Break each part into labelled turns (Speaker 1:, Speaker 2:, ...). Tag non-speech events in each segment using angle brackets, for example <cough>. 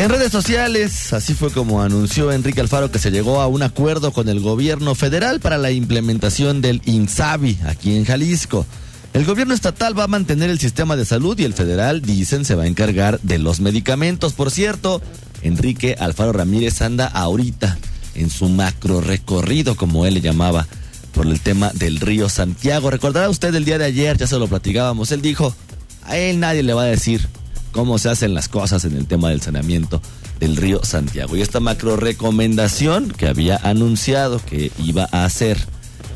Speaker 1: En redes sociales, así fue como anunció Enrique Alfaro que se llegó a un acuerdo con el gobierno federal para la implementación del INSABI aquí en Jalisco. El gobierno estatal va a mantener el sistema de salud y el federal, dicen, se va a encargar de los medicamentos. Por cierto, Enrique Alfaro Ramírez anda ahorita en su macro recorrido, como él le llamaba, por el tema del río Santiago. Recordará usted el día de ayer, ya se lo platicábamos, él dijo, a él nadie le va a decir cómo se hacen las cosas en el tema del saneamiento del río Santiago. Y esta macro recomendación que había anunciado que iba a hacer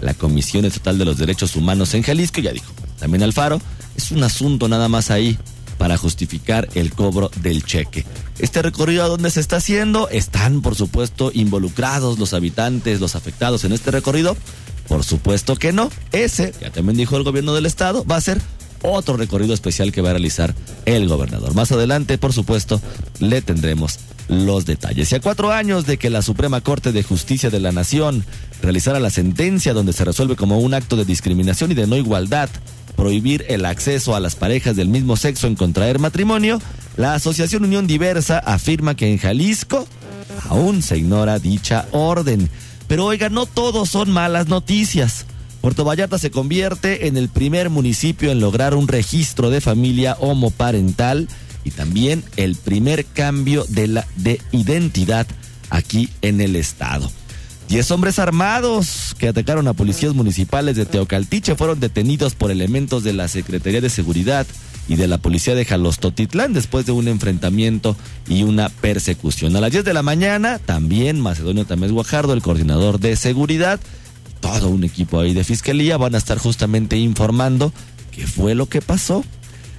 Speaker 1: la Comisión Estatal de los Derechos Humanos en Jalisco, ya dijo, también Alfaro, es un asunto nada más ahí para justificar el cobro del cheque. Este recorrido a dónde se está haciendo, están por supuesto involucrados los habitantes, los afectados en este recorrido. Por supuesto que no. Ese, ya también dijo el gobierno del estado, va a ser otro recorrido especial que va a realizar el gobernador. Más adelante, por supuesto, le tendremos los detalles. Y a cuatro años de que la Suprema Corte de Justicia de la Nación realizara la sentencia donde se resuelve como un acto de discriminación y de no igualdad prohibir el acceso a las parejas del mismo sexo en contraer matrimonio, la Asociación Unión Diversa afirma que en Jalisco aún se ignora dicha orden. Pero oiga, no todos son malas noticias. Puerto Vallarta se convierte en el primer municipio en lograr un registro de familia homoparental y también el primer cambio de, la, de identidad aquí en el estado. Diez hombres armados que atacaron a policías municipales de Teocaltiche fueron detenidos por elementos de la Secretaría de Seguridad y de la Policía de Jalostotitlán después de un enfrentamiento y una persecución. A las 10 de la mañana, también Macedonio Tamés Guajardo, el coordinador de seguridad, todo un equipo ahí de fiscalía van a estar justamente informando qué fue lo que pasó.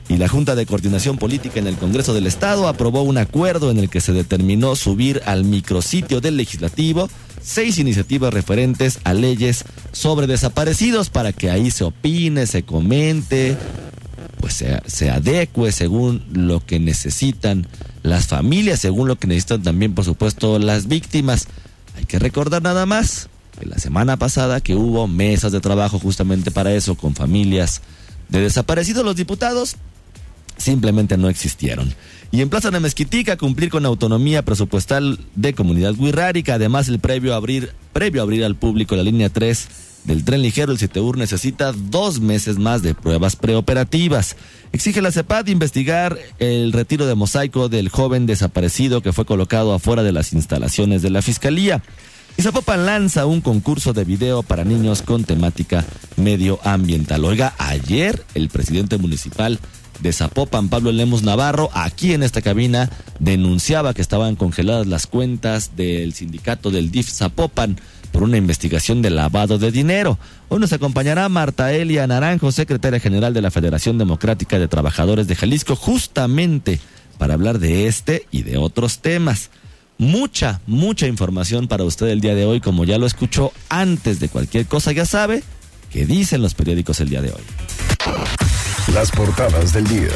Speaker 1: Y la Junta de Coordinación Política en el Congreso del Estado aprobó un acuerdo en el que se determinó subir al micrositio del legislativo seis iniciativas referentes a leyes sobre desaparecidos para que ahí se opine, se comente, pues se, adecue según lo que necesitan las familias, según lo que necesitan también, por supuesto, las víctimas. Hay que recordar nada más la semana pasada que hubo mesas de trabajo justamente para eso con familias de desaparecidos los diputados simplemente no existieron. Y en Plaza de Mezquitica cumplir con autonomía presupuestal de comunidad wixárika, además el previo a abrir, previo a abrir al público la línea 3 del tren ligero, el CITEUR necesita dos meses más de pruebas preoperativas. Exige la CEPAD investigar el retiro de mosaico del joven desaparecido que fue colocado afuera de las instalaciones de la Fiscalía. Y Zapopan lanza un concurso de video para niños con temática medioambiental. Oiga, ayer el presidente municipal de Zapopan, Pablo Lemos Navarro, aquí en esta cabina, denunciaba que estaban congeladas las cuentas del sindicato del DIF Zapopan por una investigación de lavado de dinero. Hoy nos acompañará Marta Elia Naranjo, secretaria general de la Federación Democrática de Trabajadores de Jalisco, justamente para hablar de este y de otros temas mucha, mucha información para usted el día de hoy, como ya lo escuchó antes de cualquier cosa, ya sabe que dicen los periódicos el día de hoy.
Speaker 2: Las portadas del día.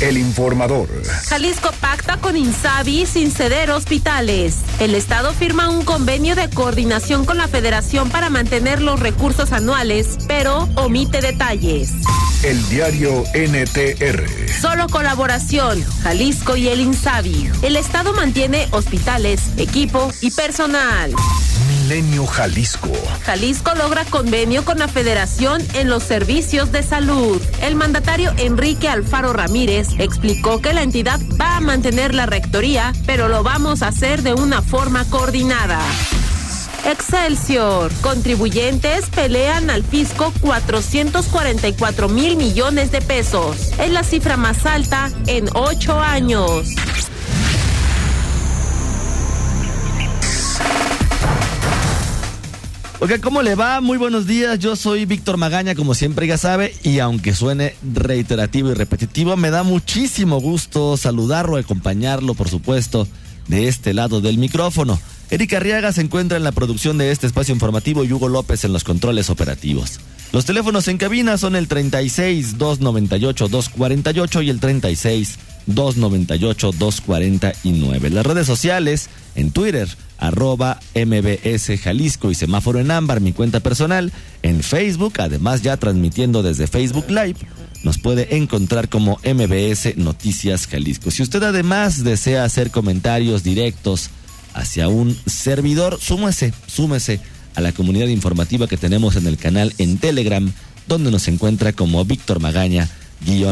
Speaker 2: El informador.
Speaker 3: Jalisco pacta con Insabi sin ceder hospitales. El Estado firma un convenio de coordinación con la Federación para mantener los recursos anuales, pero omite detalles.
Speaker 2: El diario NTR.
Speaker 3: Solo colaboración. Jalisco y el Insabi. El Estado mantiene hospitales, equipo y personal.
Speaker 2: Jalisco.
Speaker 3: Jalisco logra convenio con la Federación en los servicios de salud. El mandatario Enrique Alfaro Ramírez explicó que la entidad va a mantener la rectoría, pero lo vamos a hacer de una forma coordinada. Excelsior. Contribuyentes pelean al fisco 444 mil millones de pesos. Es la cifra más alta en ocho años.
Speaker 1: Ok, ¿cómo le va? Muy buenos días. Yo soy Víctor Magaña, como siempre ya sabe, y aunque suene reiterativo y repetitivo, me da muchísimo gusto saludarlo, acompañarlo, por supuesto, de este lado del micrófono. Erika Arriaga se encuentra en la producción de este espacio informativo y Hugo López en los controles operativos. Los teléfonos en cabina son el 36 298 248 y el 36 298 249. Las redes sociales en Twitter arroba MBS Jalisco y semáforo en ámbar, mi cuenta personal, en Facebook, además ya transmitiendo desde Facebook Live, nos puede encontrar como MBS Noticias Jalisco. Si usted además desea hacer comentarios directos hacia un servidor, súmese, súmese a la comunidad informativa que tenemos en el canal en Telegram, donde nos encuentra como Víctor Magaña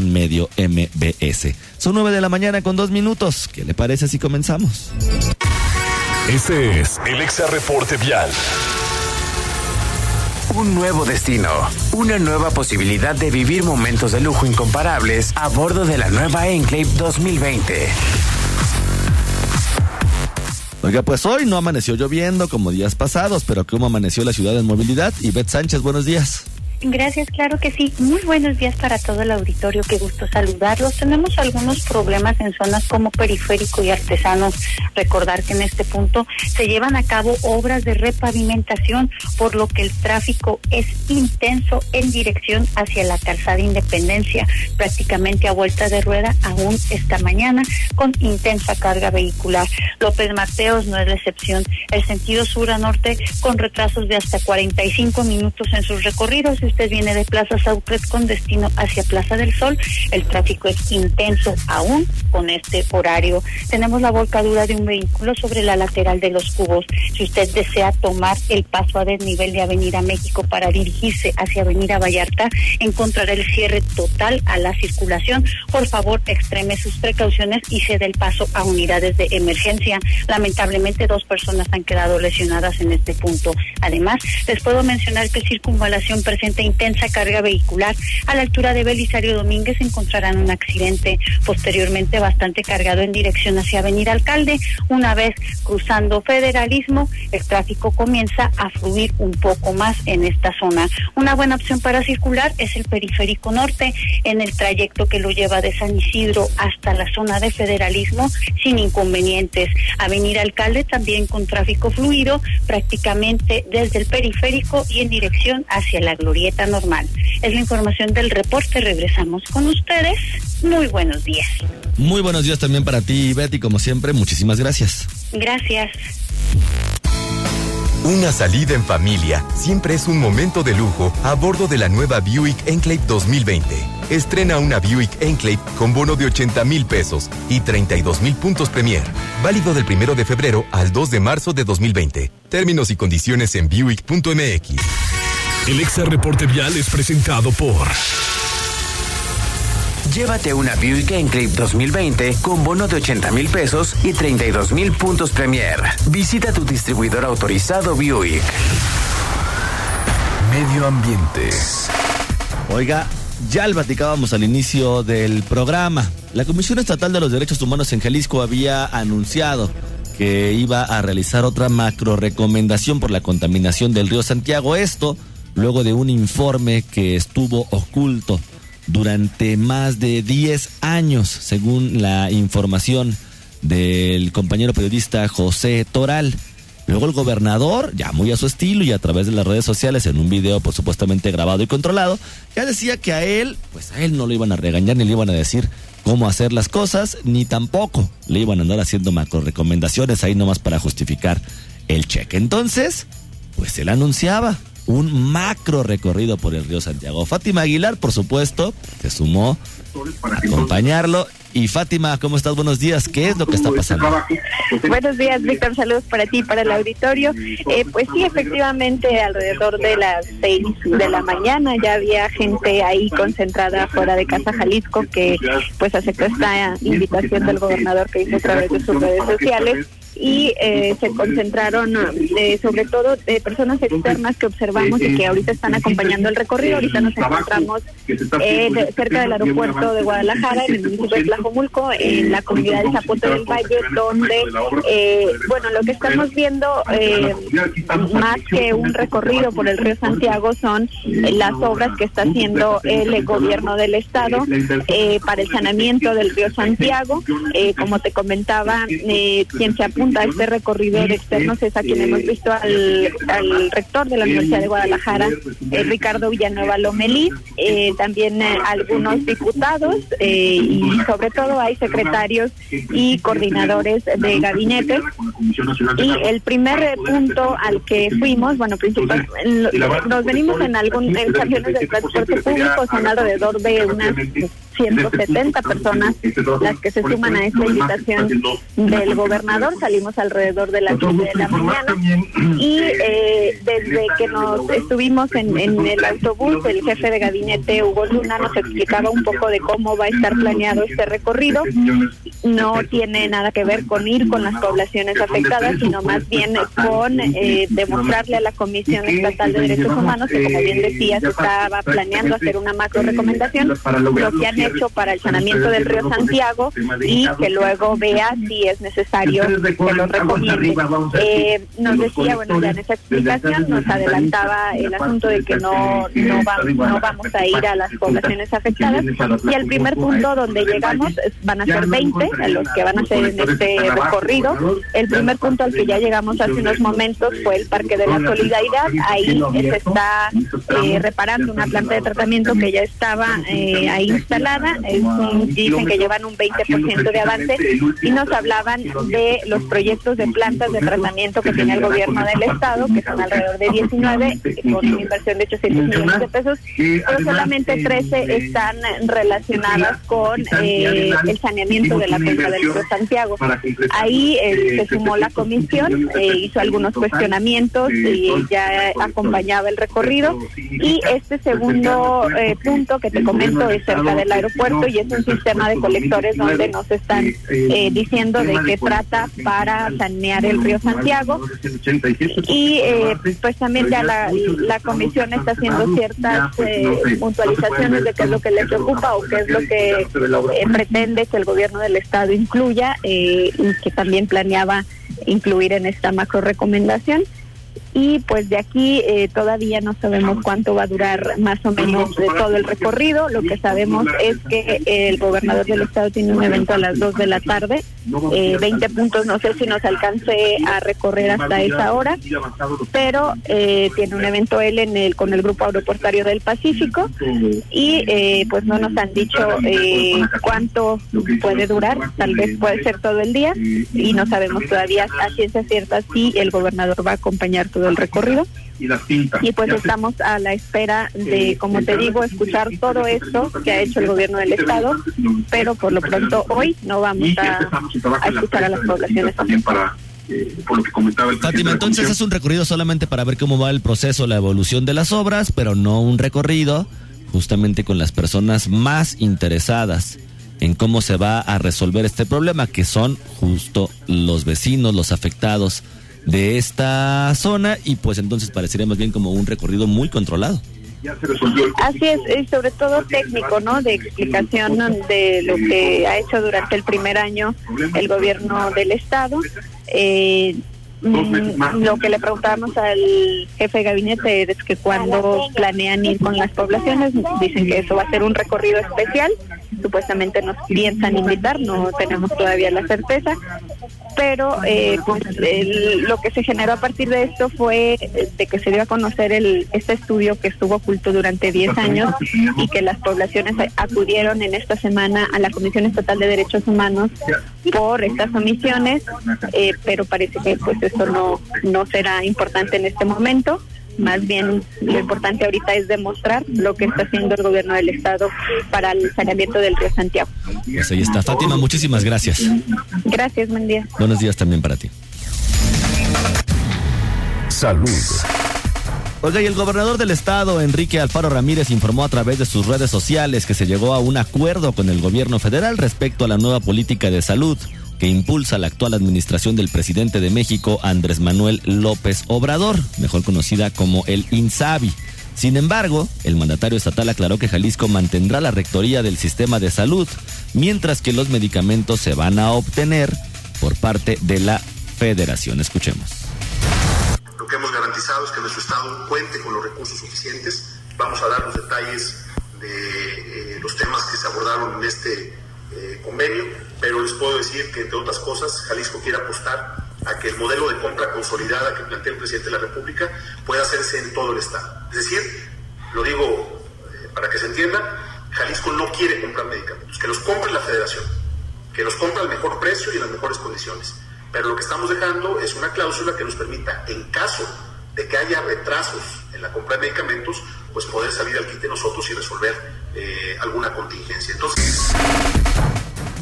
Speaker 1: medio MBS. Son nueve de la mañana con dos minutos. ¿Qué le parece si comenzamos?
Speaker 2: Este es el Exa Reporte Vial.
Speaker 4: Un nuevo destino, una nueva posibilidad de vivir momentos de lujo incomparables a bordo de la nueva Enclave 2020.
Speaker 1: Oiga, pues hoy no amaneció lloviendo como días pasados, pero ¿cómo amaneció la ciudad en movilidad? Y Beth Sánchez, buenos días.
Speaker 5: Gracias, claro que sí. Muy buenos días para todo el auditorio, qué gusto saludarlos. Tenemos algunos problemas en zonas como periférico y artesanos. Recordar que en este punto se llevan a cabo obras de repavimentación, por lo que el tráfico es intenso en dirección hacia la calzada Independencia, prácticamente a vuelta de rueda aún esta mañana, con intensa carga vehicular. López Mateos no es la excepción. El sentido sur a norte con retrasos de hasta 45 minutos en sus recorridos usted viene de Plaza Saucret con destino hacia Plaza del Sol, el tráfico es intenso aún con este horario. Tenemos la volcadura de un vehículo sobre la lateral de los cubos. Si usted desea tomar el paso a desnivel de Avenida México para dirigirse hacia Avenida Vallarta, encontrará el cierre total a la circulación. Por favor, extreme sus precauciones y cede el paso a unidades de emergencia. Lamentablemente, dos personas han quedado lesionadas en este punto. Además, les puedo mencionar que Circunvalación intensa carga vehicular. A la altura de Belisario Domínguez encontrarán un accidente posteriormente bastante cargado en dirección hacia Avenida Alcalde. Una vez cruzando Federalismo, el tráfico comienza a fluir un poco más en esta zona. Una buena opción para circular es el periférico norte en el trayecto que lo lleva de San Isidro hasta la zona de Federalismo sin inconvenientes. Avenida Alcalde también con tráfico fluido prácticamente desde el periférico y en dirección hacia la Normal. Es la información del reporte. Regresamos con ustedes. Muy buenos días.
Speaker 1: Muy buenos días también para ti, Betty, como siempre. Muchísimas gracias.
Speaker 5: Gracias.
Speaker 2: Una salida en familia siempre es un momento de lujo a bordo de la nueva Buick Enclave 2020. Estrena una Buick Enclave con bono de 80 mil pesos y 32 mil puntos Premier. Válido del primero de febrero al 2 de marzo de 2020. Términos y condiciones en Buick.mx. El Exa Reporte Vial es presentado por.
Speaker 4: Llévate una Buick Enclave 2020 con bono de 80 mil pesos y 32 mil puntos Premier. Visita tu distribuidor autorizado Buick.
Speaker 2: Medio Ambiente.
Speaker 1: Oiga, ya lo platicábamos al inicio del programa. La Comisión Estatal de los Derechos Humanos en Jalisco había anunciado que iba a realizar otra macro recomendación por la contaminación del río Santiago. Esto luego de un informe que estuvo oculto durante más de 10 años, según la información del compañero periodista José Toral. Luego el gobernador, ya muy a su estilo y a través de las redes sociales, en un video por supuestamente grabado y controlado, ya decía que a él, pues a él no lo iban a regañar ni le iban a decir cómo hacer las cosas, ni tampoco le iban a andar haciendo macro recomendaciones ahí nomás para justificar el cheque. Entonces, pues él anunciaba un macro recorrido por el río Santiago. Fátima Aguilar, por supuesto, se sumó a acompañarlo. Y Fátima, ¿cómo estás? Buenos días. ¿Qué es lo que está pasando?
Speaker 6: Buenos días, Víctor. Saludos para ti para el auditorio. Eh, pues sí, efectivamente, alrededor de las seis de la mañana ya había gente ahí concentrada fuera de Casa Jalisco que pues aceptó esta invitación del gobernador que hizo a través de sus redes sociales y eh, se concentraron eh, sobre todo de personas externas que observamos y que ahorita están acompañando el recorrido. Ahorita nos encontramos eh, cerca del aeropuerto de Guadalajara, en el municipio de Tlajomulco, en la comunidad de Zapote del Valle, donde, bueno, lo que estamos viendo más que un recorrido por el río Santiago son las obras que está haciendo el gobierno del estado para el saneamiento del río Santiago. como te comentaba, quien se apunta apunta este recorrido de externos es a quien hemos visto al, rector de la Universidad de Guadalajara, eh, Ricardo Villanueva Lomelí, eh, también eh, algunos diputados y sobre todo hay secretarios y coordinadores de gabinetes. Y el primer punto al que fuimos, bueno, principalmente nos venimos en algún en camiones de transporte público, son alrededor de unas 170 personas las que se suman a esta invitación del gobernador. Salimos alrededor de las 10 de la mañana y eh, desde que nos estuvimos en, el autobús, el jefe de gabinete Hugo Luna nos explicaba un poco de cómo va a estar planeado este recorrido. No tiene nada que ver con ir con las poblaciones afectadas, sino más bien con eh, demostrarle a la Comisión Estatal de Derechos Humanos que, como bien decía, se estaba planeando hacer una macro recomendación. Lo que han hecho para el saneamiento del río Santiago y que luego vea si es necesario que lo recomiende. Eh, nos decía, bueno, ya en esa explicación nos adelantaba el asunto de que no, no, no vamos a ir a las poblaciones afectadas y el primer punto donde llegamos van a ser 20 los que van a hacer en este recorrido. El primer punto al que ya llegamos hace unos momentos fue el Parque de la Solidaridad. Ahí se está eh, reparando una planta de tratamiento que ya estaba eh, ahí instalada dicen que llevan un 20% de avance y nos hablaban de los proyectos de plantas de tratamiento que tiene el gobierno del estado, que son alrededor de 19, con una inversión de 800 millones de pesos, pero solamente 13 están relacionadas con eh, el saneamiento de la cuenca del río Santiago. Ahí eh, se sumó la comisión, eh, hizo algunos cuestionamientos y ya acompañaba el recorrido. Y este segundo punto que te comento es cerca del aeropuerto y es un sistema de colectores donde nos están eh, diciendo de qué trata para sanear el río Santiago. y eh, pues también ya la, la comisión está haciendo ciertas eh, puntualizaciones de qué es lo que le preocupa o qué es lo que pretende que el gobierno del estado incluya y que también planeaba incluir en esta macro recomendación y pues de aquí eh, todavía no sabemos cuánto va a durar más o menos de todo el recorrido. Lo que sabemos es que el gobernador del estado tiene un evento a las 2 de la tarde, eh, 20 puntos, no sé si nos alcance a recorrer hasta esa hora, pero eh, tiene un evento él en el con el grupo aeroportario del Pacífico y eh, pues no nos han dicho cuánto puede durar, tal vez puede ser todo el día y no sabemos todavía a ciencia cierta si el gobernador va a acompañar todo el recorrido. Y pues estamos a la espera de, como te digo, escuchar todo esto que ha hecho el gobierno del Estado, pero por lo pronto hoy no vamos a, escuchar a las poblaciones.
Speaker 1: Eh, por lo que comentaba el Fátima, entonces es un recorrido solamente para ver cómo va el proceso, la evolución de las obras, pero no un recorrido justamente con las personas más interesadas en cómo se va a resolver este problema, que son justo los vecinos, los afectados de esta zona y pues entonces parecería más bien como un recorrido muy controlado.
Speaker 6: Así es, y sobre todo técnico, ¿no? De explicación de lo que ha hecho durante el primer año el gobierno del Estado. Eh, mm, lo que le preguntábamos al jefe de gabinete es que cuando planean ir con las poblaciones, dicen que eso va a ser un recorrido especial, supuestamente nos piensan invitar, no tenemos todavía la certeza, pero eh, pues lo que se generó a partir de esto fue de que se dio a conocer el, este estudio que estuvo oculto durante 10 años y que las poblaciones acudieron en esta semana a la Comisión Estatal de Derechos Humanos por estas omisiones, eh, pero parece que pues esto no, no será importante en este momento. Más bien lo importante ahorita es demostrar lo que está haciendo el gobierno del estado para el saneamiento del río Santiago.
Speaker 1: Pues ahí está. Fátima, muchísimas gracias.
Speaker 6: Gracias, buen día.
Speaker 1: Buenos días también para ti.
Speaker 2: Salud.
Speaker 1: Oiga, y el gobernador del estado, Enrique Alfaro Ramírez, informó a través de sus redes sociales que se llegó a un acuerdo con el gobierno federal respecto a la nueva política de salud que impulsa la actual administración del presidente de México, Andrés Manuel López Obrador, mejor conocida como el INSABI. Sin embargo, el mandatario estatal aclaró que Jalisco mantendrá la rectoría del sistema de salud, mientras que los medicamentos se van a obtener por parte de la federación. Escuchemos.
Speaker 7: Lo que hemos garantizado es que nuestro Estado cuente con los recursos suficientes. Vamos a dar los detalles de eh, los temas que se abordaron en este eh, convenio, pero les puedo decir que, entre otras cosas, Jalisco quiere apostar a que el modelo de compra consolidada que plantea el presidente de la República pueda hacerse en todo el Estado. Es decir, lo digo eh, para que se entienda, Jalisco no quiere comprar medicamentos, que los compre la federación, que los compre al mejor precio y en las mejores condiciones. Pero lo que estamos dejando es una cláusula que nos permita, en caso de que haya retrasos en la compra de medicamentos, pues poder salir al quite nosotros y resolver eh, alguna contingencia. Entonces.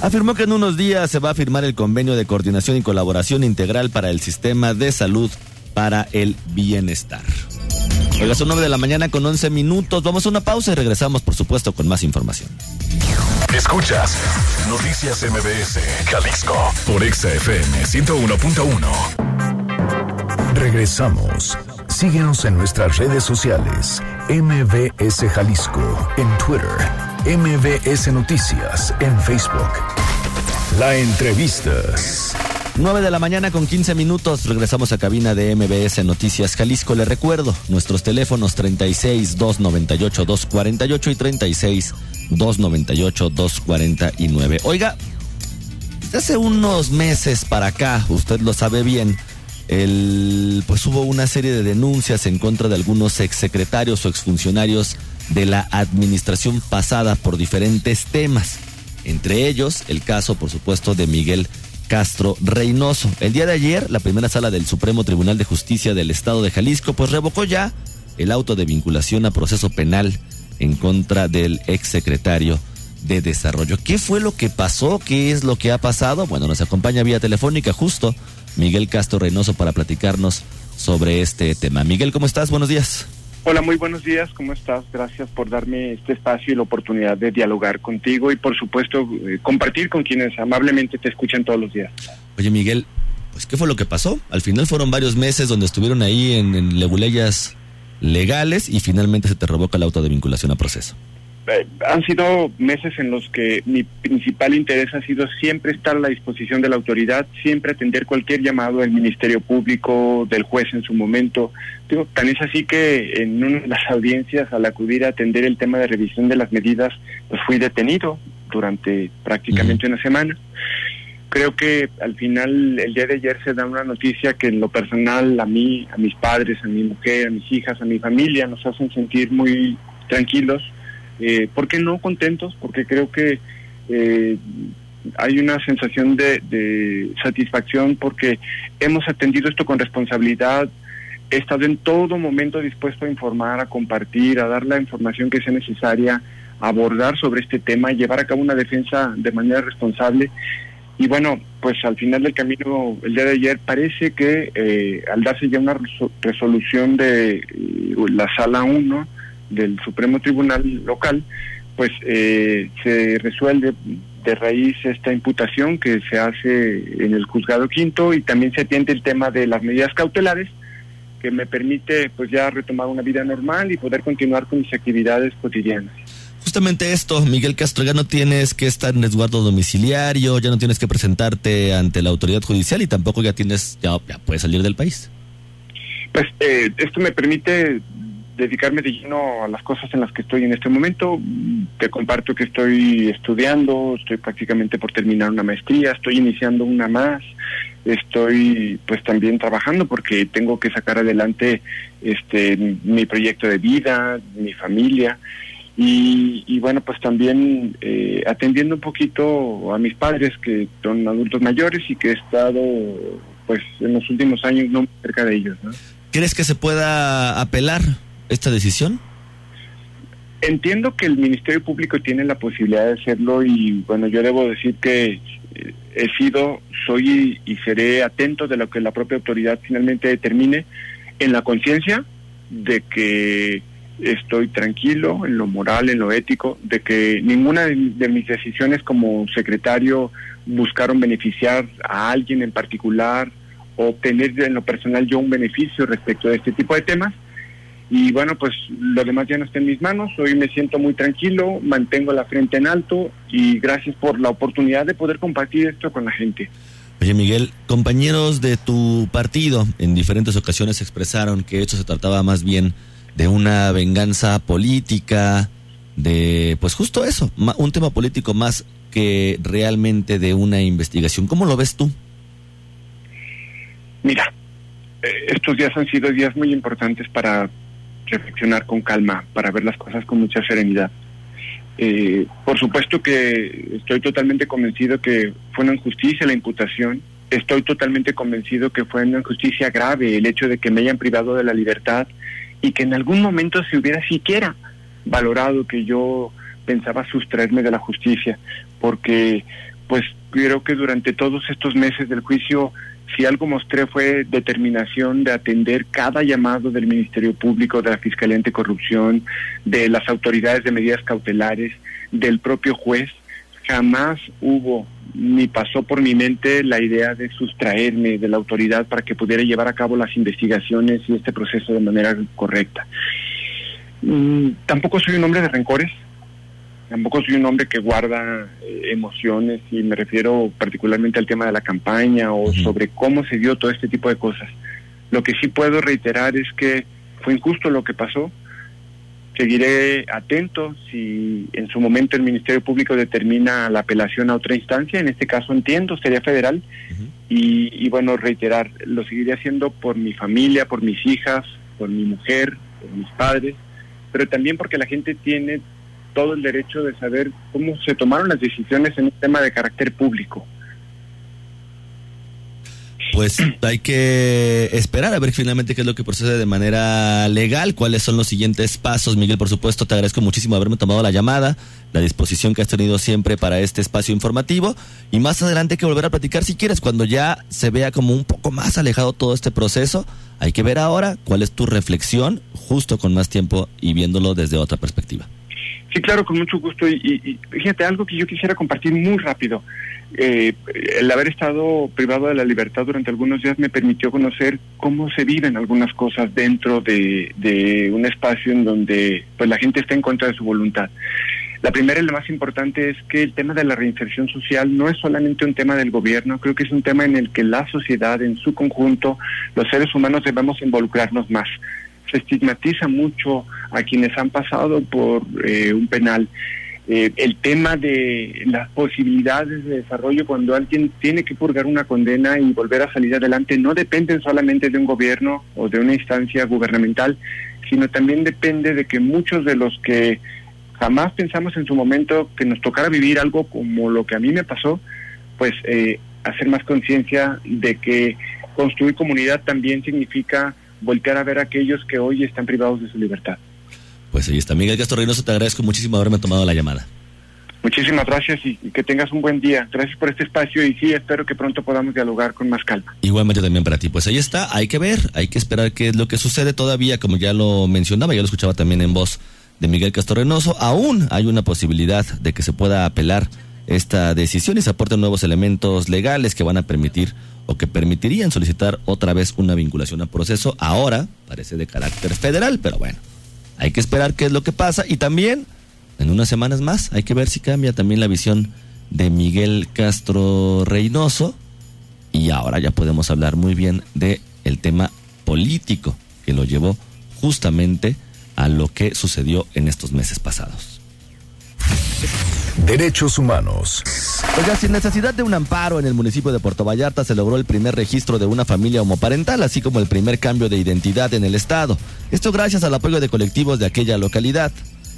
Speaker 1: Afirmó que en unos días se va a firmar el convenio de coordinación y colaboración integral para el sistema de salud para el bienestar. Oiga, son 9 de la mañana con 11 minutos. Vamos a una pausa y regresamos, por supuesto, con más información.
Speaker 2: Escuchas Noticias MBS, Jalisco, por ExaFM 101.1. Regresamos. Síguenos en nuestras redes sociales. MBS Jalisco en Twitter MBS Noticias en Facebook. La entrevista.
Speaker 1: 9 de la mañana con 15 minutos. Regresamos a cabina de MBS Noticias Jalisco. Le recuerdo nuestros teléfonos 36 298 248 y 36 298 249. Oiga, hace unos meses para acá, usted lo sabe bien, el, pues hubo una serie de denuncias en contra de algunos exsecretarios o exfuncionarios de la administración pasada por diferentes temas. Entre ellos, el caso, por supuesto, de Miguel Castro Reynoso. El día de ayer, la primera sala del Supremo Tribunal de Justicia del Estado de Jalisco, pues revocó ya el auto de vinculación a proceso penal en contra del exsecretario de Desarrollo. ¿Qué fue lo que pasó? ¿Qué es lo que ha pasado? Bueno, nos acompaña vía telefónica justo Miguel Castro Reynoso para platicarnos sobre este tema. Miguel, ¿cómo estás? Buenos días.
Speaker 8: Hola, muy buenos días, ¿cómo estás? Gracias por darme este espacio y la oportunidad de dialogar contigo y por supuesto eh, compartir con quienes amablemente te escuchan todos los días.
Speaker 1: Oye, Miguel, pues ¿qué fue lo que pasó? Al final fueron varios meses donde estuvieron ahí en, en leguleyas legales y finalmente se te revoca el auto de vinculación a proceso.
Speaker 8: Eh, han sido meses en los que mi principal interés ha sido siempre estar a la disposición de la autoridad, siempre atender cualquier llamado del Ministerio Público, del juez en su momento. Digo, tan es así que en una de las audiencias, al acudir a atender el tema de revisión de las medidas, pues fui detenido durante prácticamente una semana. Creo que al final, el día de ayer se da una noticia que en lo personal a mí, a mis padres, a mi mujer, a mis hijas, a mi familia, nos hacen sentir muy tranquilos eh, ¿Por qué no contentos? Porque creo que eh, hay una sensación de, satisfacción porque hemos atendido esto con responsabilidad, he estado en todo momento dispuesto a informar, a compartir, a dar la información que sea necesaria, a abordar sobre este tema, llevar a cabo una defensa de manera responsable. Y bueno, pues al final del camino, el día de ayer, parece que eh, al darse ya una resolución de eh, la sala 1, del Supremo Tribunal local, pues eh, se resuelve de raíz esta imputación que se hace en el juzgado quinto y también se atiende el tema de las medidas cautelares que me permite pues ya retomar una vida normal y poder continuar con mis actividades cotidianas.
Speaker 1: Justamente esto, Miguel Castro, ya no tienes que estar en resguardo domiciliario, ya no tienes que presentarte ante la autoridad judicial y tampoco ya tienes, ya, puedes salir del país.
Speaker 8: Pues eh, esto me permite dedicarme de lleno a las cosas en las que estoy en este momento. Te comparto que estoy estudiando, estoy prácticamente por terminar una maestría, estoy iniciando una más, estoy pues también trabajando porque tengo que sacar adelante este mi proyecto de vida, mi familia. Y, bueno, pues también eh, atendiendo un poquito a mis padres que son adultos mayores y que he estado pues en los últimos años no cerca de ellos. ¿no?
Speaker 1: ¿Crees que se pueda apelar esta decisión?
Speaker 8: Entiendo que el Ministerio Público tiene la posibilidad de hacerlo y bueno, yo debo decir que eh, he sido, soy y seré atento de lo que la propia autoridad finalmente determine en la conciencia de que estoy tranquilo en lo moral, en lo ético, de que ninguna de, mis decisiones como secretario buscaron beneficiar a alguien en particular o obtener en lo personal yo un beneficio respecto de este tipo de temas y bueno, pues lo demás ya no está en mis manos. Hoy me siento muy tranquilo, mantengo la frente en alto y gracias por la oportunidad de poder compartir esto con la gente.
Speaker 1: Oye Miguel, compañeros de tu partido en diferentes ocasiones expresaron que esto se trataba más bien de una venganza política, de pues justo eso, un tema político más que realmente de una investigación. ¿Cómo lo ves tú?
Speaker 8: Mira, eh, estos días han sido días muy importantes para reflexionar con calma, para ver las cosas con mucha serenidad. Eh, por supuesto que estoy totalmente convencido que fue una injusticia la imputación. Estoy totalmente convencido que fue una injusticia grave el hecho de que me hayan privado de la libertad y que en algún momento se hubiera siquiera valorado que yo pensaba sustraerme de la justicia, porque pues creo que durante todos estos meses del juicio si algo mostré fue determinación de atender cada llamado del Ministerio Público, de la Fiscalía Anticorrupción, de las autoridades de medidas cautelares, del propio juez. Jamás hubo ni pasó por mi mente la idea de sustraerme de la autoridad para que pudiera llevar a cabo las investigaciones y este proceso de manera correcta. Mm, tampoco soy un hombre de rencores, tampoco soy un hombre que guarda eh, emociones y me refiero particularmente al tema de la campaña o sobre cómo se dio todo este tipo de cosas. Lo que sí puedo reiterar es que fue injusto lo que pasó. Seguiré atento si en su momento el Ministerio Público determina la apelación a otra instancia, en este caso entiendo, sería federal, y, y bueno, reiterar, lo seguiré haciendo por mi familia, por mis hijas, por mi mujer, por mis padres, pero también porque la gente tiene todo el derecho de saber cómo se tomaron las decisiones en un tema de carácter público.
Speaker 1: Pues <clears throat> hay que esperar a ver finalmente qué es lo que procede de manera legal, cuáles son los siguientes pasos. Miguel, por supuesto, te agradezco muchísimo haberme tomado la llamada, la disposición que has tenido siempre para este espacio informativo y más adelante hay que volver a platicar si quieres, cuando ya se vea como un poco más alejado todo este proceso. Hay que ver ahora cuál es tu reflexión justo con más tiempo y viéndolo desde otra perspectiva.
Speaker 8: Sí, claro, con mucho gusto. Y, fíjate, algo que yo quisiera compartir muy rápido. Eh, el haber estado privado de la libertad durante algunos días me permitió conocer cómo se viven algunas cosas dentro de, un espacio en donde pues la gente está en contra de su voluntad. La primera y la más importante es que el tema de la reinserción social no es solamente un tema del gobierno, creo que es un tema en el que la sociedad en su conjunto, los seres humanos debemos involucrarnos más se estigmatiza mucho a quienes han pasado por eh, un penal. Eh, el tema de las posibilidades de desarrollo cuando alguien tiene que purgar una condena y volver a salir adelante no dependen solamente de un gobierno o de una instancia gubernamental, sino también depende de que muchos de los que jamás pensamos en su momento que nos tocara vivir algo como lo que a mí me pasó, pues eh, hacer más conciencia de que construir comunidad también significa voltear a ver a aquellos que hoy están privados de su libertad.
Speaker 1: Pues ahí está. Miguel Castro Reynoso, te agradezco muchísimo haberme tomado la llamada.
Speaker 8: Muchísimas gracias y, que tengas un buen día. Gracias por este espacio y sí, espero que pronto podamos dialogar con más calma.
Speaker 1: Igualmente también para ti. Pues ahí está, hay que ver, hay que esperar qué es lo que sucede todavía, como ya lo mencionaba, ya lo escuchaba también en voz de Miguel Castro Reynoso. Aún hay una posibilidad de que se pueda apelar esta decisión y se aporten nuevos elementos legales que van a permitir o que permitirían solicitar otra vez una vinculación a proceso. Ahora parece de carácter federal, pero bueno, hay que esperar qué es lo que pasa y también en unas semanas más hay que ver si cambia también la visión de Miguel Castro Reynoso y ahora ya podemos hablar muy bien de el tema político que lo llevó justamente a lo que sucedió en estos meses pasados.
Speaker 2: Derechos Humanos.
Speaker 1: Oiga, sin necesidad de un amparo en el municipio de Puerto Vallarta se logró el primer registro de una familia homoparental, así como el primer cambio de identidad en el estado. Esto gracias al apoyo de colectivos de aquella localidad.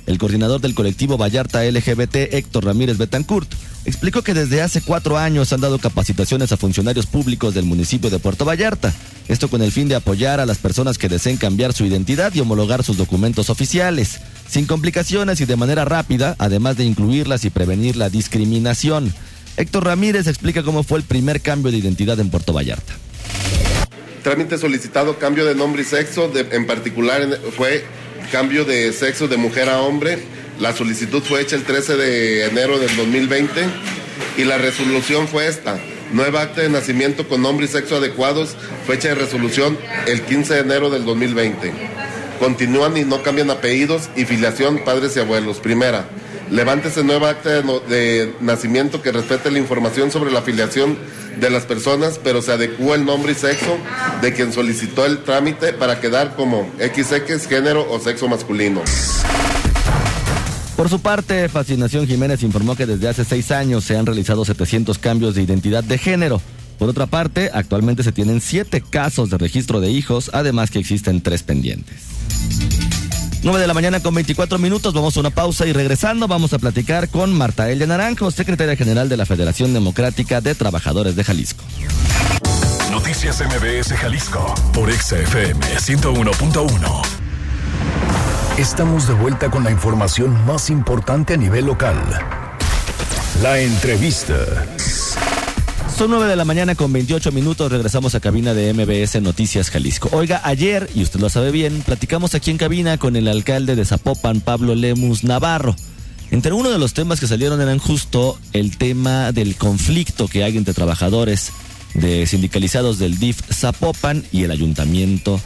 Speaker 1: El coordinador del colectivo Vallarta LGBT, Héctor Ramírez Betancourt, explicó que desde hace cuatro años han dado capacitaciones a funcionarios públicos del municipio de Puerto Vallarta, esto con el fin de apoyar a las personas que deseen cambiar su identidad y homologar sus documentos oficiales, sin complicaciones y de manera rápida, además de incluirlas y prevenir la discriminación. Héctor Ramírez explica cómo fue el primer cambio de identidad en Puerto Vallarta.
Speaker 9: Trámite solicitado cambio de nombre y sexo, en particular fue cambio de sexo de mujer a hombre. La solicitud fue hecha el 13 de enero del 2020 y la resolución fue esta. Nueva acta de nacimiento con nombre y sexo adecuados, fecha de resolución el 15 de enero del 2020. Continúan y no cambian apellidos y filiación padres y abuelos. Primera, levántese nueva acta de, de, nacimiento que respete la información sobre la filiación de las personas, pero se adecúa el nombre y sexo de quien solicitó el trámite para quedar como XX, género o sexo masculino.
Speaker 1: Por su parte, Fascinación Jiménez informó que desde hace seis años se han realizado 700 cambios de identidad de género. Por otra parte, actualmente se tienen siete casos de registro de hijos, además que existen tres pendientes. 9 de la mañana con 24 minutos, vamos a una pausa y regresando vamos a platicar con Marta Elia Naranjo, secretaria general de la Federación Democrática de Trabajadores de Jalisco.
Speaker 2: Noticias MBS Jalisco por XFM 101.1. Estamos de vuelta con la información más importante a nivel local. La entrevista.
Speaker 1: Son 9 de la mañana con 28 minutos, regresamos a cabina de MBS Noticias Jalisco. Oiga, ayer, y usted lo sabe bien, platicamos aquí en cabina con el alcalde de Zapopan, Pablo Lemus Navarro. Entre uno de los temas que salieron eran justo el tema del conflicto que hay entre trabajadores de sindicalizados del DIF Zapopan y el ayuntamiento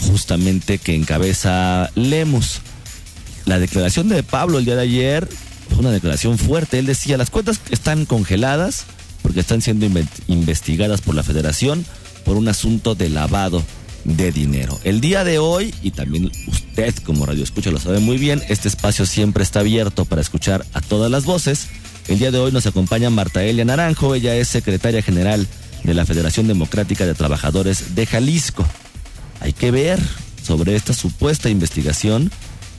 Speaker 1: justamente que encabeza Lemus. La declaración de Pablo el día de ayer fue una declaración fuerte. Él decía, las cuentas están congeladas, porque están siendo investigadas por la federación por un asunto de lavado de dinero. El día de hoy, y también usted como radio escucha lo sabe muy bien, este espacio siempre está abierto para escuchar a todas las voces. El día de hoy nos acompaña Marta Elia Naranjo, ella es secretaria general de la Federación Democrática de Trabajadores de Jalisco. Hay que ver sobre esta supuesta investigación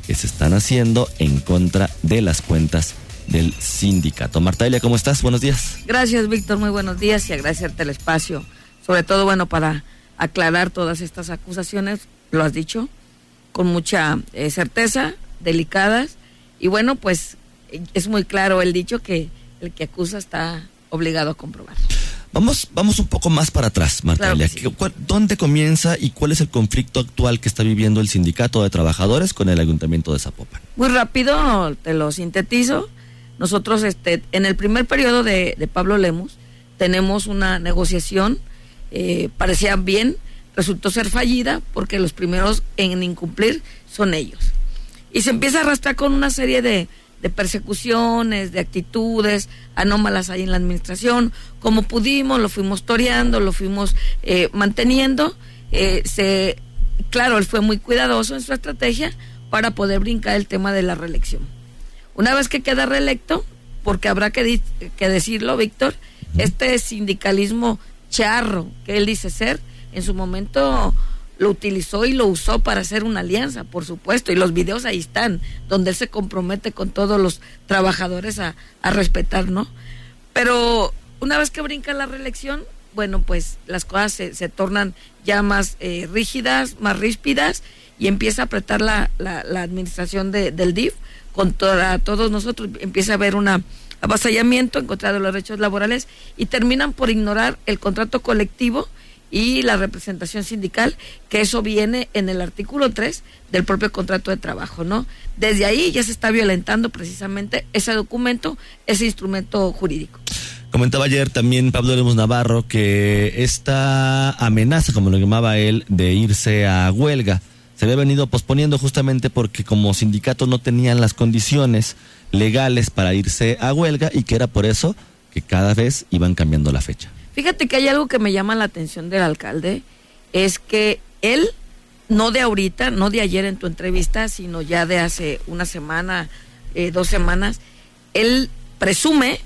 Speaker 1: que se están haciendo en contra de las cuentas del sindicato. Marta Elia, ¿cómo estás? Buenos días.
Speaker 10: Gracias, Víctor. Muy buenos días y agradecerte el espacio. Sobre todo, bueno, para aclarar todas estas acusaciones, lo has dicho, con mucha eh, certeza, delicadas. Y bueno, pues es muy claro el dicho que el que acusa está obligado a comprobar.
Speaker 1: Vamos, vamos un poco más para atrás, Marta Elia. ¿Dónde comienza y cuál es el conflicto actual que está viviendo el sindicato de trabajadores con el ayuntamiento de Zapopan?
Speaker 10: Muy rápido, te lo sintetizo nosotros, este, en el primer periodo de, Pablo Lemus, tenemos una negociación, eh, parecía bien, resultó ser fallida porque los primeros en incumplir son ellos. Y se empieza a arrastrar con una serie de, persecuciones, de actitudes anómalas ahí en la administración. Como pudimos, lo fuimos toreando, lo fuimos eh, manteniendo. Eh, se, claro, él fue muy cuidadoso en su estrategia para poder brincar el tema de la reelección. Una vez que queda reelecto, porque habrá que, que decirlo, Víctor, este sindicalismo charro que él dice ser, en su momento lo utilizó y lo usó para hacer una alianza, por supuesto, y los videos ahí están, donde él se compromete con todos los trabajadores a, respetar, ¿no? Pero una vez que brinca la reelección, bueno, pues las cosas se, tornan ya más eh, rígidas, más ríspidas, y empieza a apretar la, la, administración del DIF contra todos nosotros, empieza a haber un avasallamiento en contra de los derechos laborales y terminan por ignorar el contrato colectivo y la representación sindical, que eso viene en el artículo 3 del propio contrato de trabajo, ¿no? Desde ahí ya se está violentando precisamente ese documento, ese instrumento jurídico.
Speaker 1: Comentaba ayer también Pablo Lemos Navarro que esta amenaza, como lo llamaba él, de irse a huelga, se había venido posponiendo justamente porque como sindicato no tenían las condiciones legales para irse a huelga y que era por eso que cada vez iban cambiando la fecha.
Speaker 10: Fíjate que hay algo que me llama la atención del alcalde, es que él, no de ahorita, no de ayer en tu entrevista, sino ya de hace una semana, eh, dos semanas, él presume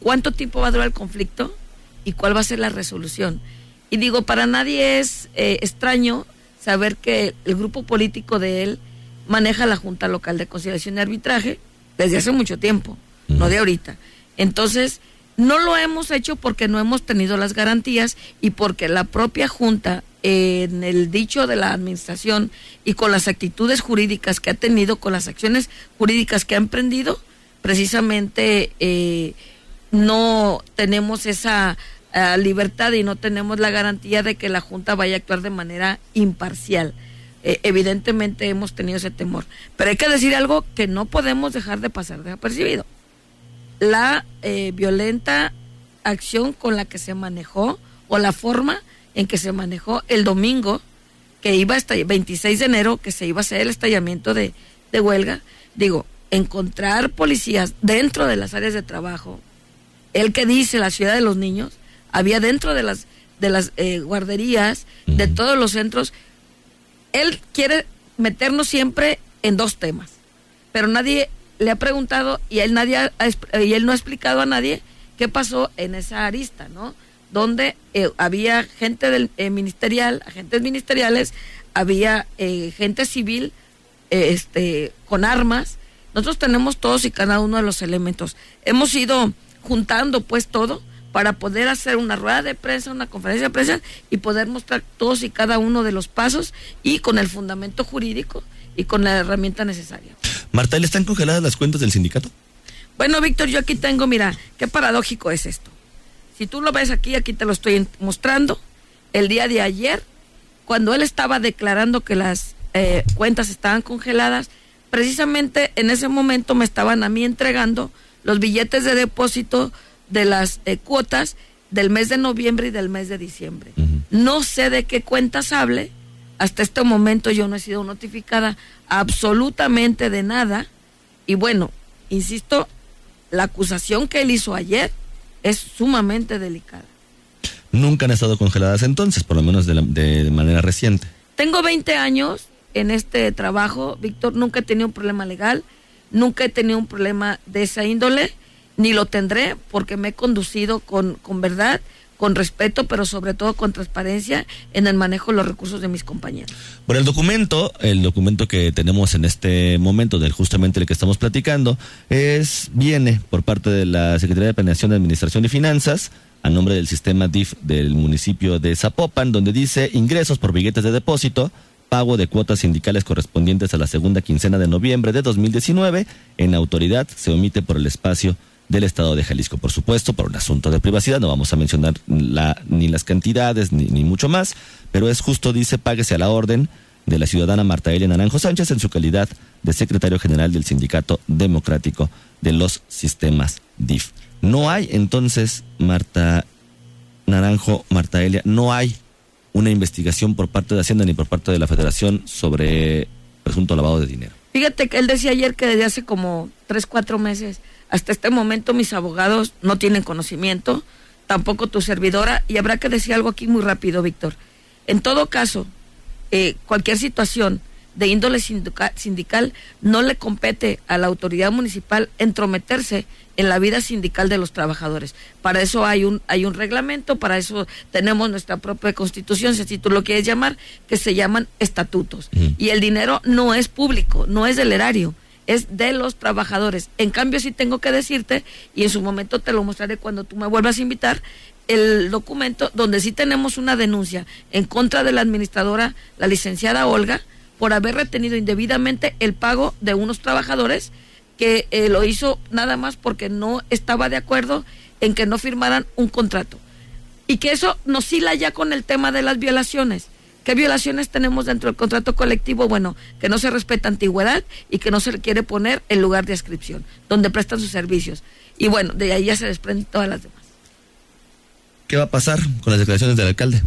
Speaker 10: cuánto tiempo va a durar el conflicto y cuál va a ser la resolución. Y digo, para nadie es eh, extraño saber que el grupo político de él maneja la Junta Local de Conciliación y Arbitraje desde hace mucho tiempo, no de ahorita. Entonces, no lo hemos hecho porque no hemos tenido las garantías y porque la propia Junta, en el dicho de la Administración y con las actitudes jurídicas que ha tenido, con las acciones jurídicas que ha emprendido, precisamente eh, no tenemos esa libertad y no tenemos la garantía de que la Junta vaya a actuar de manera imparcial. Eh, evidentemente hemos tenido ese temor. Pero hay que decir algo que no podemos dejar de pasar desapercibido. La eh, violenta acción con la que se manejó o la forma en que se manejó el domingo, que iba hasta el 26 de enero, que se iba a hacer el estallamiento de, de huelga, digo, encontrar policías dentro de las áreas de trabajo, el que dice la ciudad de los niños, había dentro de las, de las eh, guarderías, de todos los centros. Él quiere meternos siempre en dos temas, pero nadie le ha preguntado y él, nadie y él no ha explicado a nadie qué pasó en esa arista, ¿no? donde eh, había gente del eh, ministerial, agentes ministeriales, había eh, gente civil eh, este, con armas. Nosotros tenemos todos y cada uno de los elementos. Hemos ido juntando pues todo para poder hacer una rueda de prensa, una conferencia de prensa y poder mostrar todos y cada uno de los pasos y con el fundamento jurídico y con la herramienta necesaria.
Speaker 1: Marta, ¿le están congeladas las cuentas del sindicato?
Speaker 10: Bueno, Víctor, yo aquí tengo, mira, qué paradójico es esto. Si tú lo ves aquí, aquí te lo estoy mostrando. El día de ayer, cuando él estaba declarando que las eh, cuentas estaban congeladas, precisamente en ese momento me estaban a mí entregando los billetes de depósito de las eh, cuotas del mes de noviembre y del mes de diciembre. No sé de qué cuentas hable. Hasta este momento yo no he sido notificada absolutamente de nada. Y bueno, insisto, la acusación que él hizo ayer es sumamente delicada.
Speaker 1: Nunca han estado congeladas entonces, por lo menos de, la- de manera reciente.
Speaker 10: Tengo 20 años en este trabajo, Víctor, nunca he tenido un problema legal, nunca he tenido un problema de esa índole, ni lo tendré porque me he conducido con, con verdad, con respeto, pero sobre todo con transparencia en el manejo de los recursos de mis compañeros.
Speaker 1: Por el documento, el documento que tenemos en este momento, del justamente el que estamos platicando, es viene por parte de la Secretaría de Planeación, Administración y Finanzas, a nombre del sistema DIF del municipio de Zapopan, donde dice ingresos por billetes de depósito, pago de cuotas sindicales correspondientes a la segunda quincena de noviembre de 2019, en autoridad se omite por el espacio del Estado de Jalisco. Por supuesto, por un asunto de privacidad, no vamos a mencionar la, ni las cantidades ni, ni mucho más, pero es justo, dice, páguese a la orden de la ciudadana Marta Elia Naranjo Sánchez en su calidad de secretario general del Sindicato Democrático de los Sistemas DIF. No hay entonces, Marta Naranjo, Marta Elia, no hay una investigación por parte de Hacienda ni por parte de la Federación sobre presunto lavado de dinero.
Speaker 10: Fíjate que él decía ayer que desde hace como tres, cuatro meses, hasta este momento mis abogados no tienen conocimiento, tampoco tu servidora, y habrá que decir algo aquí muy rápido, Víctor. En todo caso, eh, cualquier situación de índole sindica- sindical no le compete a la autoridad municipal entrometerse en la vida sindical de los trabajadores. Para eso hay un hay un reglamento, para eso tenemos nuestra propia constitución, si así tú lo quieres llamar, que se llaman estatutos. Y el dinero no es público, no es del erario, es de los trabajadores. En cambio, sí tengo que decirte, y en su momento te lo mostraré cuando tú me vuelvas a invitar, el documento donde sí tenemos una denuncia en contra de la administradora, la licenciada Olga, por haber retenido indebidamente el pago de unos trabajadores que eh, lo hizo nada más porque no estaba de acuerdo en que no firmaran un contrato. Y que eso nos hila ya con el tema de las violaciones. ¿Qué violaciones tenemos dentro del contrato colectivo? Bueno, que no se respeta antigüedad y que no se le quiere poner el lugar de inscripción, donde prestan sus servicios. Y bueno, de ahí ya se desprenden todas las demás.
Speaker 1: ¿Qué va a pasar con las declaraciones del alcalde?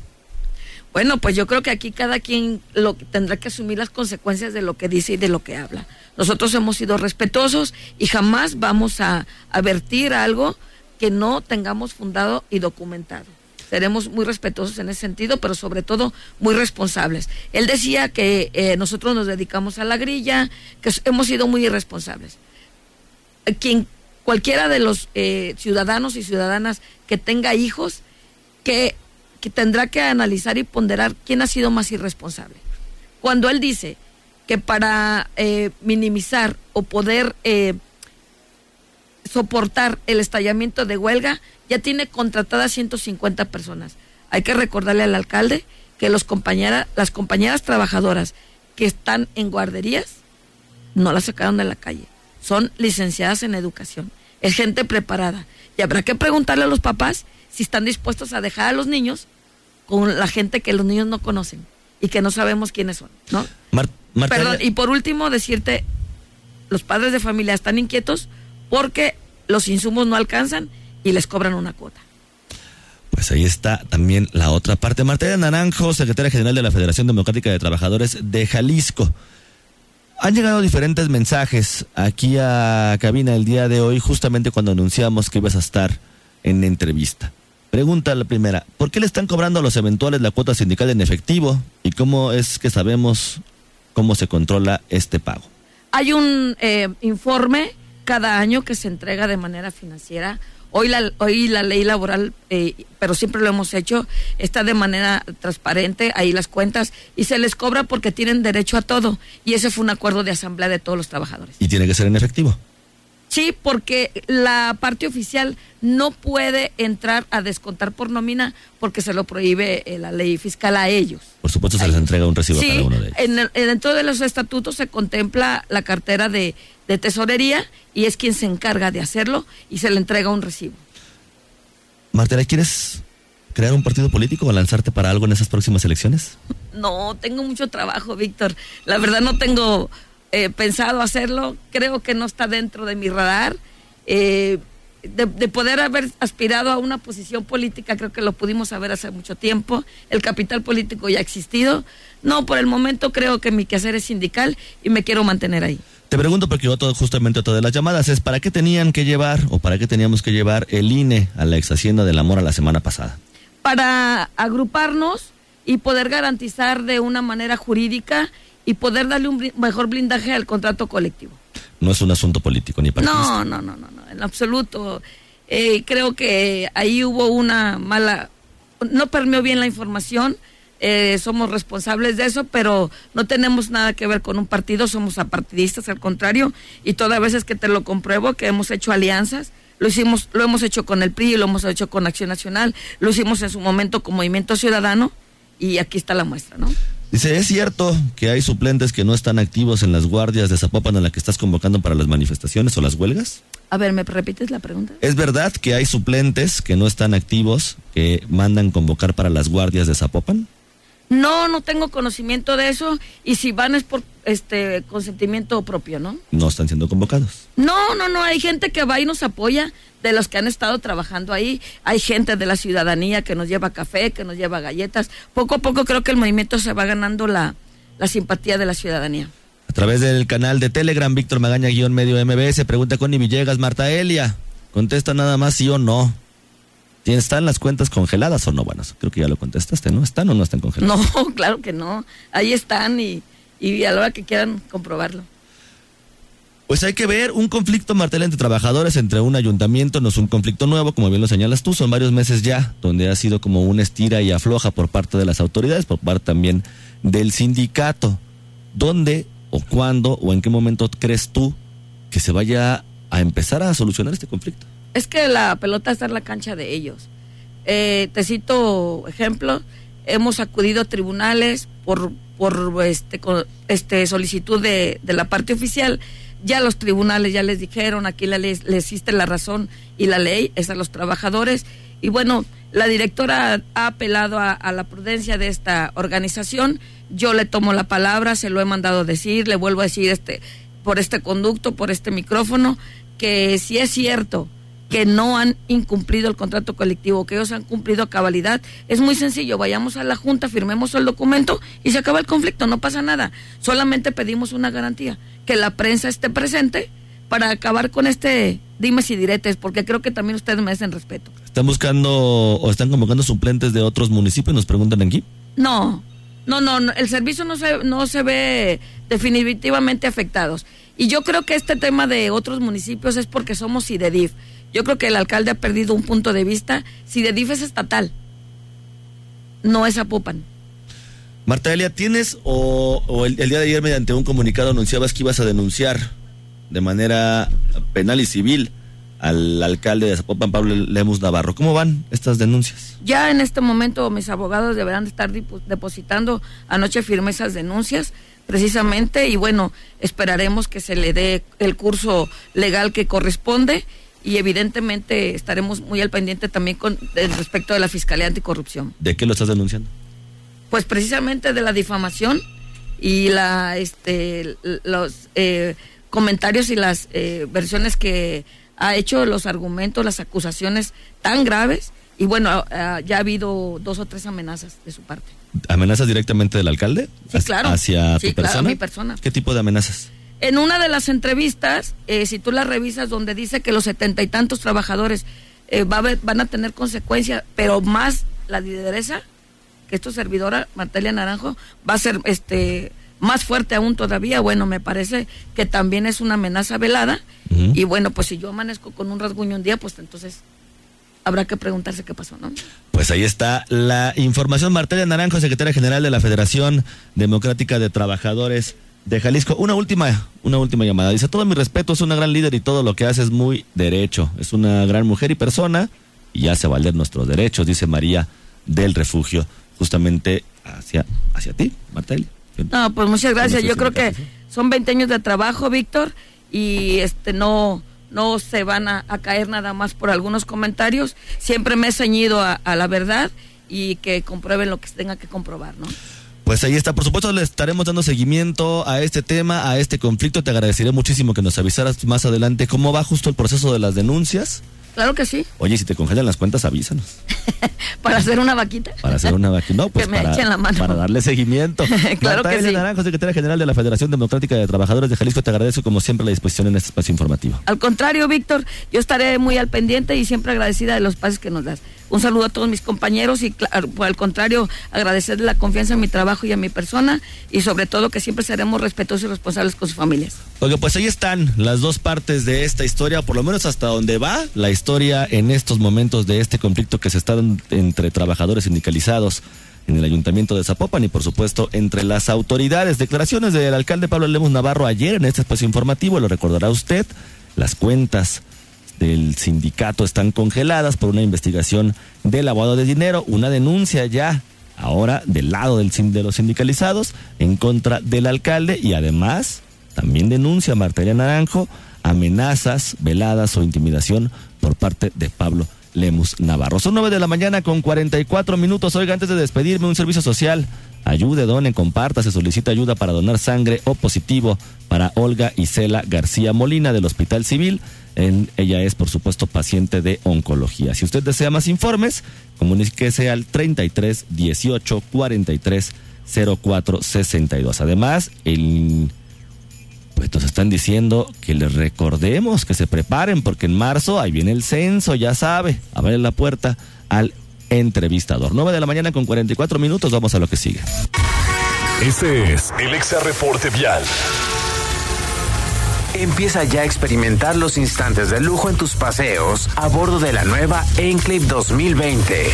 Speaker 10: Bueno, pues yo creo que aquí cada quien lo tendrá que asumir las consecuencias de lo que dice y de lo que habla. Nosotros hemos sido respetuosos y jamás vamos a, a vertir algo que no tengamos fundado y documentado. Seremos muy respetuosos en ese sentido, pero sobre todo muy responsables. Él decía que eh, nosotros nos dedicamos a la grilla, que hemos sido muy irresponsables. Quien, cualquiera de los eh, ciudadanos y ciudadanas que tenga hijos, que, que tendrá que analizar y ponderar quién ha sido más irresponsable. Cuando él dice que para eh, minimizar o poder soportar el estallamiento de huelga, ya tiene contratadas 150 personas. Hay que recordarle al alcalde que los compañera, las compañeras trabajadoras que están en guarderías no las sacaron de la calle. Son licenciadas en educación. Es gente preparada. Y habrá que preguntarle a los papás si están dispuestos a dejar a los niños con la gente que los niños no conocen y que no sabemos quiénes son, ¿no?
Speaker 1: Mar- Marta
Speaker 10: Perdón, y por último decirte, los padres de familia están inquietos porque los insumos no alcanzan y les cobran una cuota.
Speaker 1: Pues ahí está también la otra parte. Marta Naranjo, secretaria general de la Federación Democrática de Trabajadores de Jalisco. Han llegado diferentes mensajes aquí a cabina el día de hoy, justamente cuando anunciamos que ibas a estar en entrevista. Pregunta la primera, ¿por qué le están cobrando a los eventuales la cuota sindical en efectivo? ¿Y cómo es que sabemos cómo se controla este pago?
Speaker 10: Hay un eh, informe cada año que se entrega de manera financiera Hoy la, hoy la ley laboral, eh, pero siempre lo hemos hecho, está de manera transparente, ahí las cuentas, y se les cobra porque tienen derecho a todo. Y ese fue un acuerdo de asamblea de todos los trabajadores.
Speaker 1: Y tiene que ser en efectivo.
Speaker 10: Sí, porque la parte oficial no puede entrar a descontar por nómina porque se lo prohíbe eh, la ley fiscal a ellos.
Speaker 1: Por supuesto, se les entrega un recibo a cada uno de ellos.
Speaker 10: En el, dentro de los estatutos se contempla la cartera de, de tesorería y es quien se encarga de hacerlo y se le entrega un recibo.
Speaker 1: Martela, ¿quieres crear un partido político o lanzarte para algo en esas próximas elecciones?
Speaker 10: No, tengo mucho trabajo, Víctor. La verdad no tengo eh, pensado hacerlo, creo que no está dentro de mi radar. Eh, de, poder haber aspirado a una posición política, creo que lo pudimos haber hace mucho tiempo. El capital político ya ha existido. No, por el momento creo que mi quehacer es sindical y me quiero mantener ahí.
Speaker 1: Te pregunto porque yo todo, justamente todas las llamadas es ¿para qué tenían que llevar o para qué teníamos que llevar el INE a la ex hacienda del amor a la semana pasada?
Speaker 10: Para agruparnos y poder garantizar de una manera jurídica y poder darle un mejor blindaje al contrato colectivo.
Speaker 1: No es un asunto político ni partidista.
Speaker 10: No, no, no, no, no en absoluto. Eh, creo que ahí hubo una mala, no permeó bien la información. Eh, somos responsables de eso, pero no tenemos nada que ver con un partido, somos apartidistas, al contrario, y todas veces que te lo compruebo, que hemos hecho alianzas, lo hicimos, lo hemos hecho con el PRI, lo hemos hecho con Acción Nacional, lo hicimos en su momento con Movimiento Ciudadano, y aquí está la muestra, ¿no?
Speaker 1: Dice, ¿es cierto que hay suplentes que no están activos en las guardias de Zapopan en la que estás convocando para las manifestaciones o las huelgas?
Speaker 10: A ver, ¿me repites la pregunta?
Speaker 1: ¿Es verdad que hay suplentes que no están activos que mandan convocar para las guardias de Zapopan?
Speaker 10: No, no tengo conocimiento de eso y si van es por este consentimiento propio, ¿no?
Speaker 1: No están siendo convocados.
Speaker 10: No, no, no, hay gente que va y nos apoya de los que han estado trabajando ahí. Hay gente de la ciudadanía que nos lleva café, que nos lleva galletas. Poco a poco creo que el movimiento se va ganando la, la simpatía de la ciudadanía.
Speaker 1: A través del canal de Telegram, Víctor Magaña, guion medio MBS, pregunta Connie Villegas, Marta Elia. Contesta nada más sí o no. ¿Están las cuentas congeladas o no? Bueno, creo que ya lo contestaste, ¿no? ¿Están o no están congeladas? <laughs>
Speaker 10: No, claro que no. Ahí están y, y a la hora que quieran comprobarlo.
Speaker 1: Pues hay que ver un conflicto martel entre trabajadores, entre un ayuntamiento, no es un conflicto nuevo, como bien lo señalas tú, son varios meses ya, donde ha sido como una estira y afloja por parte de las autoridades, por parte también del sindicato. ¿Dónde o cuándo o en qué momento crees tú que se vaya a empezar a solucionar este conflicto?
Speaker 10: Es que la pelota está en la cancha de ellos. Eh, te cito ejemplo, hemos acudido a tribunales por, por este, este solicitud de, de la parte oficial. Ya los tribunales ya les dijeron, aquí la ley, le existe la razón y la ley, es a los trabajadores. Y bueno, la directora ha apelado a, la prudencia de esta organización. Yo le tomo la palabra, se lo he mandado decir, le vuelvo a decir este, por este conducto, por este micrófono, que si es cierto que no han incumplido el contrato colectivo, que ellos han cumplido a cabalidad. Es muy sencillo, vayamos a la Junta, firmemos el documento y se acaba el conflicto, no pasa nada. Solamente pedimos una garantía, que la prensa esté presente para acabar con este dimes y diretes, porque creo que también ustedes merecen respeto.
Speaker 1: ¿Están buscando o están convocando suplentes de otros municipios? Nos preguntan aquí.
Speaker 10: No, no, no, el servicio no se, no se ve definitivamente afectados. Y yo creo que este tema de otros municipios es porque somos IDEDIF. Yo creo que el alcalde ha perdido un punto de vista. Si de DIF es estatal, no es Apopan.
Speaker 1: Marta Elia, ¿tienes o, el, día de ayer mediante un comunicado anunciabas que ibas a denunciar de manera penal y civil al alcalde de Zapopan, Pablo Lemus Navarro? ¿Cómo van estas denuncias?
Speaker 10: Ya en este momento mis abogados deberán estar depositando, anoche firme esas denuncias precisamente y bueno, esperaremos que se le dé el curso legal que corresponde y evidentemente estaremos muy al pendiente también con respecto de la Fiscalía Anticorrupción.
Speaker 1: ¿De qué lo estás denunciando?
Speaker 10: Pues precisamente de la difamación y la este los eh, comentarios y las eh, versiones que ha hecho los argumentos, las acusaciones tan graves y bueno, ya ha habido dos o tres amenazas de su parte.
Speaker 1: ¿Amenazas directamente del alcalde?
Speaker 10: Sí, claro.
Speaker 1: ¿Hacia
Speaker 10: tu
Speaker 1: persona?
Speaker 10: mi persona.
Speaker 1: ¿Qué tipo de amenazas?
Speaker 10: En una de las entrevistas, eh, si tú la revisas, donde dice que los setenta y tantos trabajadores eh, va van a tener consecuencias, pero más la lideresa, que esto servidora, Martelia Naranjo, va a ser este más fuerte aún todavía. Bueno, me parece que también es una amenaza velada. Y bueno, pues si yo amanezco con un rasguño un día, pues entonces habrá que preguntarse qué pasó, ¿no?
Speaker 1: Pues ahí está la información. Martelia Naranjo, secretaria general de la Federación Democrática de Trabajadores de Jalisco. Una última, una última llamada. Dice, todo mi respeto, es una gran líder y todo lo que hace es muy derecho. Es una gran mujer y persona y hace valer nuestros derechos, dice María del Refugio, justamente hacia, hacia ti, Martelia.
Speaker 10: No, pues muchas gracias. Yo creo que son 20 años de trabajo, Víctor, y este no no se van a, caer nada más por algunos comentarios. Siempre me he ceñido a, la verdad y que comprueben lo que tenga que comprobar, ¿no?
Speaker 1: Pues ahí está, por supuesto le estaremos dando seguimiento a este tema, a este conflicto. Te agradeceré muchísimo que nos avisaras más adelante cómo va justo el proceso de las denuncias.
Speaker 10: Claro que sí.
Speaker 1: Oye, si te congelan las cuentas, avísanos. <laughs>
Speaker 10: ¿Para hacer una vaquita?
Speaker 1: Para hacer una vaquita. No, <laughs> pues
Speaker 10: que me
Speaker 1: para,
Speaker 10: echen la mano.
Speaker 1: para darle seguimiento. <laughs>
Speaker 10: claro que sí.
Speaker 1: Naranjo, secretaria general de la Federación Democrática de Trabajadores de Jalisco, te agradezco como siempre la disposición en este espacio informativo.
Speaker 10: Al contrario, Víctor, yo estaré muy al pendiente y siempre agradecida de los pases que nos das. Un saludo a todos mis compañeros y por el contrario, agradecerle la confianza en mi trabajo y a mi persona y sobre todo que siempre seremos respetuosos y responsables con sus familias.
Speaker 1: Oye, pues ahí están las dos partes de esta historia, por lo menos hasta donde va la historia en estos momentos de este conflicto que se está entre trabajadores sindicalizados en el ayuntamiento de Zapopan y por supuesto entre las autoridades. Declaraciones del alcalde Pablo Lemos Navarro ayer en este espacio informativo, lo recordará usted, las cuentas del sindicato están congeladas por una investigación de lavado de dinero, una denuncia ya ahora del lado de los sindicalizados en contra del alcalde y además también denuncia Martelia Naranjo amenazas, veladas o intimidación por parte de Pablo Lemus Navarro. Son nueve de la mañana con 44 minutos. Oiga, antes de despedirme, un servicio social. Ayude, done, comparta. Se solicita ayuda para donar sangre o positivo para Olga Isela García Molina del Hospital Civil. Ella es, por supuesto, paciente de oncología. Si usted desea más informes, comuníquese al 33 18 43 04 62. Además, pues nos están diciendo que les recordemos que se preparen porque en marzo ahí viene el censo, ya sabe, abre la puerta al entrevistador. 9 de la mañana con 44 minutos, vamos a lo que sigue.
Speaker 2: Este es el Exa Reporte Vial.
Speaker 4: Empieza ya a experimentar los instantes de lujo en tus paseos a bordo de la nueva Enclave 2020.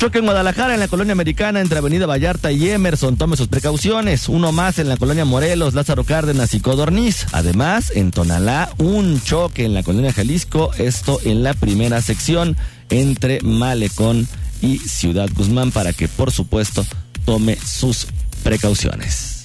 Speaker 1: Choque en Guadalajara, en la colonia americana, entre Avenida Vallarta y Emerson. Tome sus precauciones. Uno más en la colonia Morelos, Lázaro Cárdenas y Codorniz. Además, en Tonalá, un choque en la colonia Jalisco. Esto en la primera sección entre Malecón y Ciudad Guzmán para que, por supuesto, tome sus precauciones.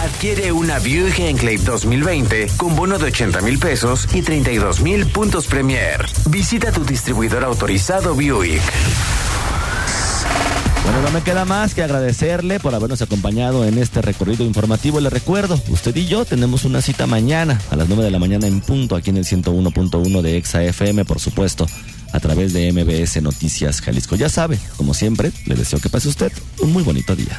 Speaker 4: Adquiere una Buick Enclave 2020 con bono de 80 mil pesos y 32 mil puntos Premier. Visita tu distribuidor autorizado Buick.
Speaker 1: Bueno, no me queda más que agradecerle por habernos acompañado en este recorrido informativo. Le recuerdo, usted y yo tenemos una cita mañana a las 9 de la mañana en punto aquí en el 101.1 de Exa FM, por supuesto, a través de MBS Noticias Jalisco. Ya sabe, como siempre, le deseo que pase usted un muy bonito día.